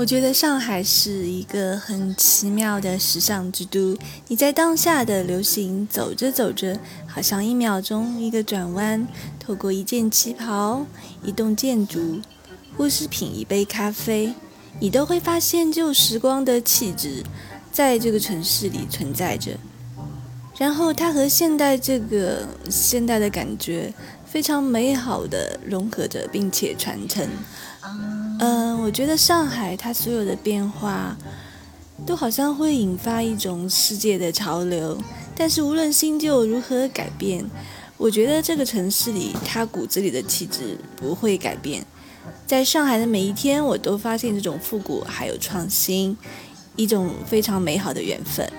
我觉得上海是一个很奇妙的时尚之都。你在当下的流行走着走着，好像一秒钟一个转弯，透过一件旗袍、一栋建筑，或是品一杯咖啡，你都会发现旧时光的气质在这个城市里存在着。然后它和现代这个现代的感觉非常美好的融合着，并且传承。我觉得上海它所有的变化，都好像会引发一种世界的潮流。但是无论新旧如何改变，我觉得这个城市里它骨子里的气质不会改变。在上海的每一天，我都发现这种复古还有创新，一种非常美好的缘分。